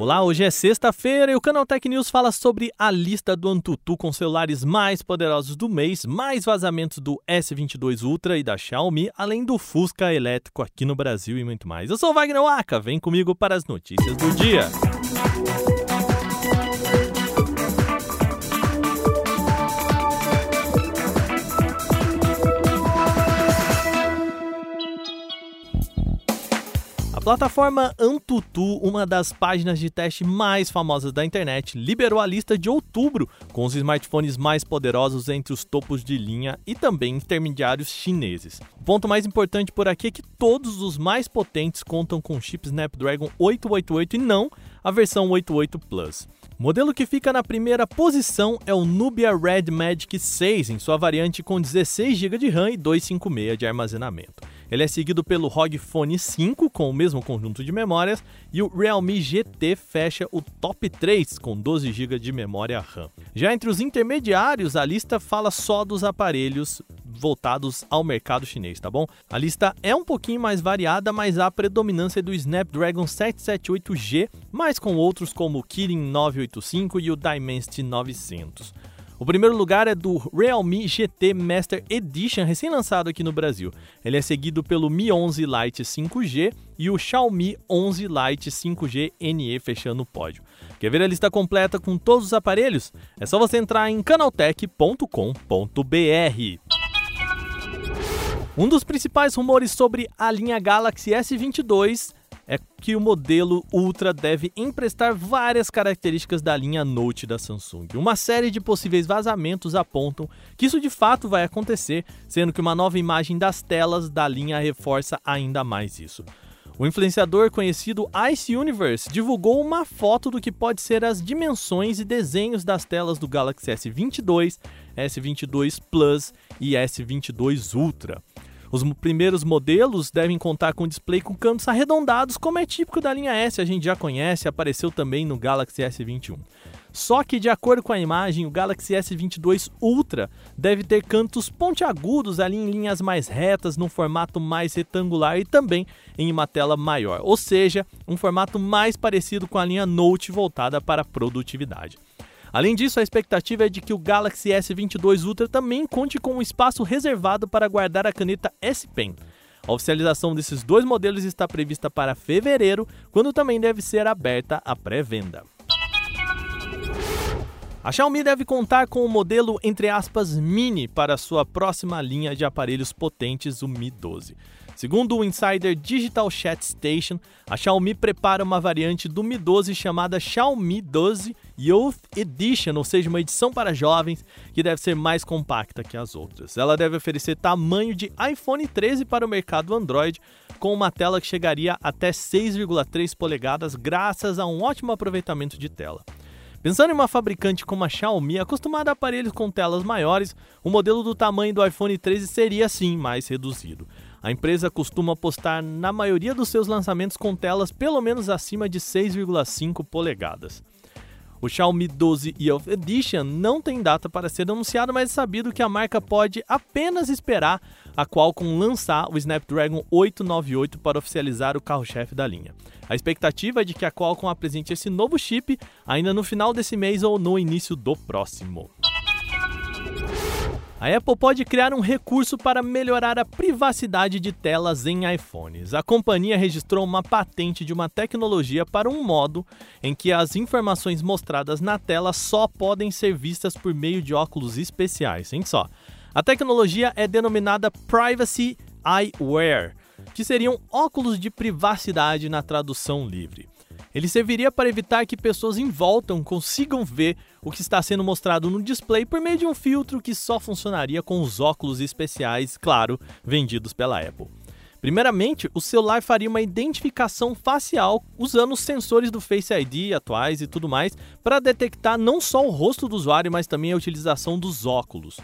Olá, hoje é sexta-feira e o Canal Tech News fala sobre a lista do Antutu com celulares mais poderosos do mês, mais vazamentos do S22 Ultra e da Xiaomi, além do Fusca elétrico aqui no Brasil e muito mais. Eu sou Wagner Waka, vem comigo para as notícias do dia. A plataforma Antutu, uma das páginas de teste mais famosas da internet, liberou a lista de outubro com os smartphones mais poderosos entre os topos de linha e também intermediários chineses. O ponto mais importante por aqui é que todos os mais potentes contam com chip Snapdragon 888 e não a versão 88 Plus. Modelo que fica na primeira posição é o Nubia Red Magic 6, em sua variante com 16 GB de RAM e 256 de armazenamento. Ele é seguido pelo ROG Phone 5 com o mesmo conjunto de memórias e o Realme GT fecha o top 3 com 12 GB de memória RAM. Já entre os intermediários, a lista fala só dos aparelhos voltados ao mercado chinês, tá bom? A lista é um pouquinho mais variada, mas há predominância do Snapdragon 778G, mas com outros como o Kirin 985 e o Dimensity 900. O primeiro lugar é do Realme GT Master Edition, recém-lançado aqui no Brasil. Ele é seguido pelo Mi 11 Lite 5G e o Xiaomi 11 Lite 5G NE fechando o pódio. Quer ver a lista completa com todos os aparelhos? É só você entrar em canaltech.com.br. Um dos principais rumores sobre a linha Galaxy S22 é que o modelo Ultra deve emprestar várias características da linha Note da Samsung. Uma série de possíveis vazamentos apontam que isso de fato vai acontecer, sendo que uma nova imagem das telas da linha reforça ainda mais isso. O influenciador conhecido Ice Universe divulgou uma foto do que pode ser as dimensões e desenhos das telas do Galaxy S22, S22 Plus e S22 Ultra. Os primeiros modelos devem contar com display com cantos arredondados, como é típico da linha S, a gente já conhece, apareceu também no Galaxy S21. Só que, de acordo com a imagem, o Galaxy S22 Ultra deve ter cantos pontiagudos ali em linhas mais retas, num formato mais retangular e também em uma tela maior, ou seja, um formato mais parecido com a linha Note voltada para produtividade. Além disso, a expectativa é de que o Galaxy S22 Ultra também conte com um espaço reservado para guardar a caneta S Pen. A oficialização desses dois modelos está prevista para fevereiro, quando também deve ser aberta a pré-venda. A Xiaomi deve contar com o modelo entre aspas mini para sua próxima linha de aparelhos potentes, o Mi 12. Segundo o insider Digital Chat Station, a Xiaomi prepara uma variante do Mi 12 chamada Xiaomi 12 Youth Edition, ou seja, uma edição para jovens que deve ser mais compacta que as outras. Ela deve oferecer tamanho de iPhone 13 para o mercado Android, com uma tela que chegaria até 6,3 polegadas, graças a um ótimo aproveitamento de tela. Pensando em uma fabricante como a Xiaomi, acostumada a aparelhos com telas maiores, o modelo do tamanho do iPhone 13 seria sim mais reduzido. A empresa costuma postar na maioria dos seus lançamentos com telas pelo menos acima de 6,5 polegadas. O Xiaomi 12 EOS Edition não tem data para ser anunciado, mas é sabido que a marca pode apenas esperar a Qualcomm lançar o Snapdragon 898 para oficializar o carro-chefe da linha. A expectativa é de que a Qualcomm apresente esse novo chip ainda no final desse mês ou no início do próximo. A Apple pode criar um recurso para melhorar a privacidade de telas em iPhones. A companhia registrou uma patente de uma tecnologia para um modo em que as informações mostradas na tela só podem ser vistas por meio de óculos especiais. Hein, só. A tecnologia é denominada Privacy Eyewear, que seriam óculos de privacidade na tradução livre. Ele serviria para evitar que pessoas em volta consigam ver o que está sendo mostrado no display por meio de um filtro que só funcionaria com os óculos especiais, claro, vendidos pela Apple. Primeiramente, o celular faria uma identificação facial usando os sensores do Face ID atuais e tudo mais para detectar não só o rosto do usuário, mas também a utilização dos óculos.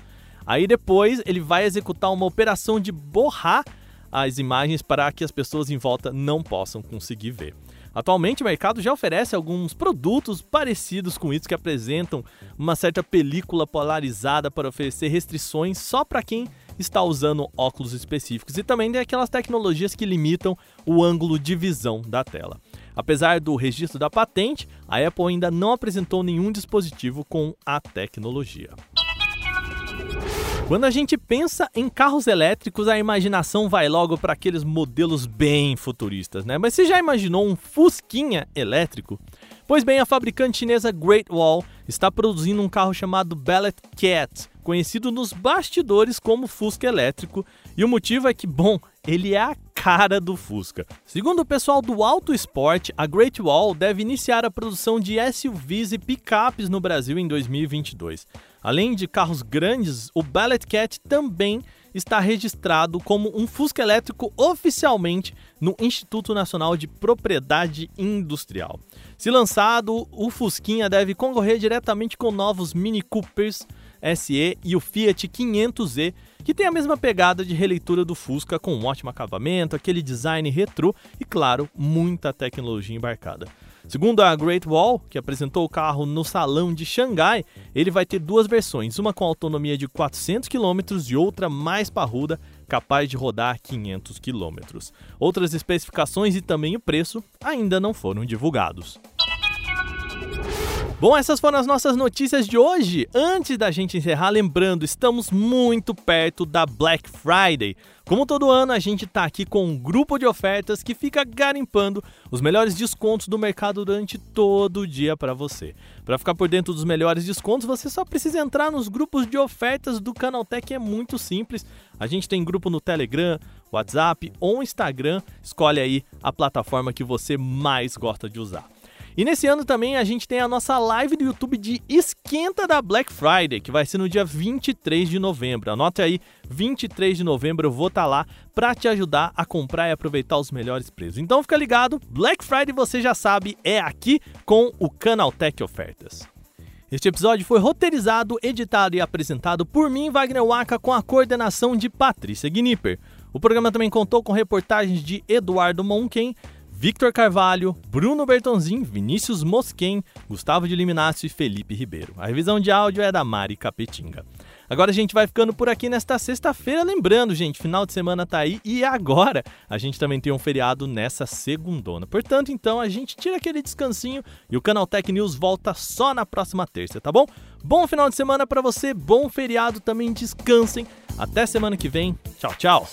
Aí depois ele vai executar uma operação de borrar as imagens para que as pessoas em volta não possam conseguir ver. Atualmente, o mercado já oferece alguns produtos parecidos com isso que apresentam uma certa película polarizada para oferecer restrições só para quem está usando óculos específicos e também tem aquelas tecnologias que limitam o ângulo de visão da tela. Apesar do registro da patente, a Apple ainda não apresentou nenhum dispositivo com a tecnologia. Quando a gente pensa em carros elétricos, a imaginação vai logo para aqueles modelos bem futuristas, né? Mas você já imaginou um Fusquinha elétrico? Pois bem, a fabricante chinesa Great Wall está produzindo um carro chamado Ballet Cat, conhecido nos bastidores como Fusca elétrico, e o motivo é que, bom, ele é a cara do Fusca. Segundo o pessoal do Auto Sport, a Great Wall deve iniciar a produção de SUVs e picapes no Brasil em 2022. Além de carros grandes, o Ballet Cat também está registrado como um Fusca elétrico oficialmente no Instituto Nacional de Propriedade Industrial. Se lançado, o Fusquinha deve concorrer diretamente com novos Mini Coopers SE e o Fiat 500e, que tem a mesma pegada de releitura do Fusca com um ótimo acabamento, aquele design retrô e, claro, muita tecnologia embarcada. Segundo a Great Wall, que apresentou o carro no salão de Xangai, ele vai ter duas versões, uma com autonomia de 400 km e outra mais parruda, capaz de rodar 500 km. Outras especificações e também o preço ainda não foram divulgados. Bom, essas foram as nossas notícias de hoje. Antes da gente encerrar, lembrando, estamos muito perto da Black Friday. Como todo ano, a gente está aqui com um grupo de ofertas que fica garimpando os melhores descontos do mercado durante todo o dia para você. Para ficar por dentro dos melhores descontos, você só precisa entrar nos grupos de ofertas do Canaltech, é muito simples. A gente tem grupo no Telegram, WhatsApp ou Instagram. Escolhe aí a plataforma que você mais gosta de usar. E nesse ano também a gente tem a nossa live do YouTube de esquenta da Black Friday, que vai ser no dia 23 de novembro. Anote aí, 23 de novembro eu vou estar tá lá para te ajudar a comprar e aproveitar os melhores preços. Então fica ligado, Black Friday você já sabe, é aqui com o Canal Tech Ofertas. Este episódio foi roteirizado, editado e apresentado por mim, Wagner Waka, com a coordenação de Patrícia Gnipper. O programa também contou com reportagens de Eduardo Monken, Victor Carvalho, Bruno Bertonzin, Vinícius Mosquen, Gustavo de Liminácio e Felipe Ribeiro. A revisão de áudio é da Mari Capetinga. Agora a gente vai ficando por aqui nesta sexta-feira, lembrando, gente, final de semana tá aí e agora a gente também tem um feriado nessa segundona. Portanto, então a gente tira aquele descansinho e o Canal Tech News volta só na próxima terça, tá bom? Bom final de semana para você, bom feriado também, descansem. Até semana que vem. Tchau, tchau.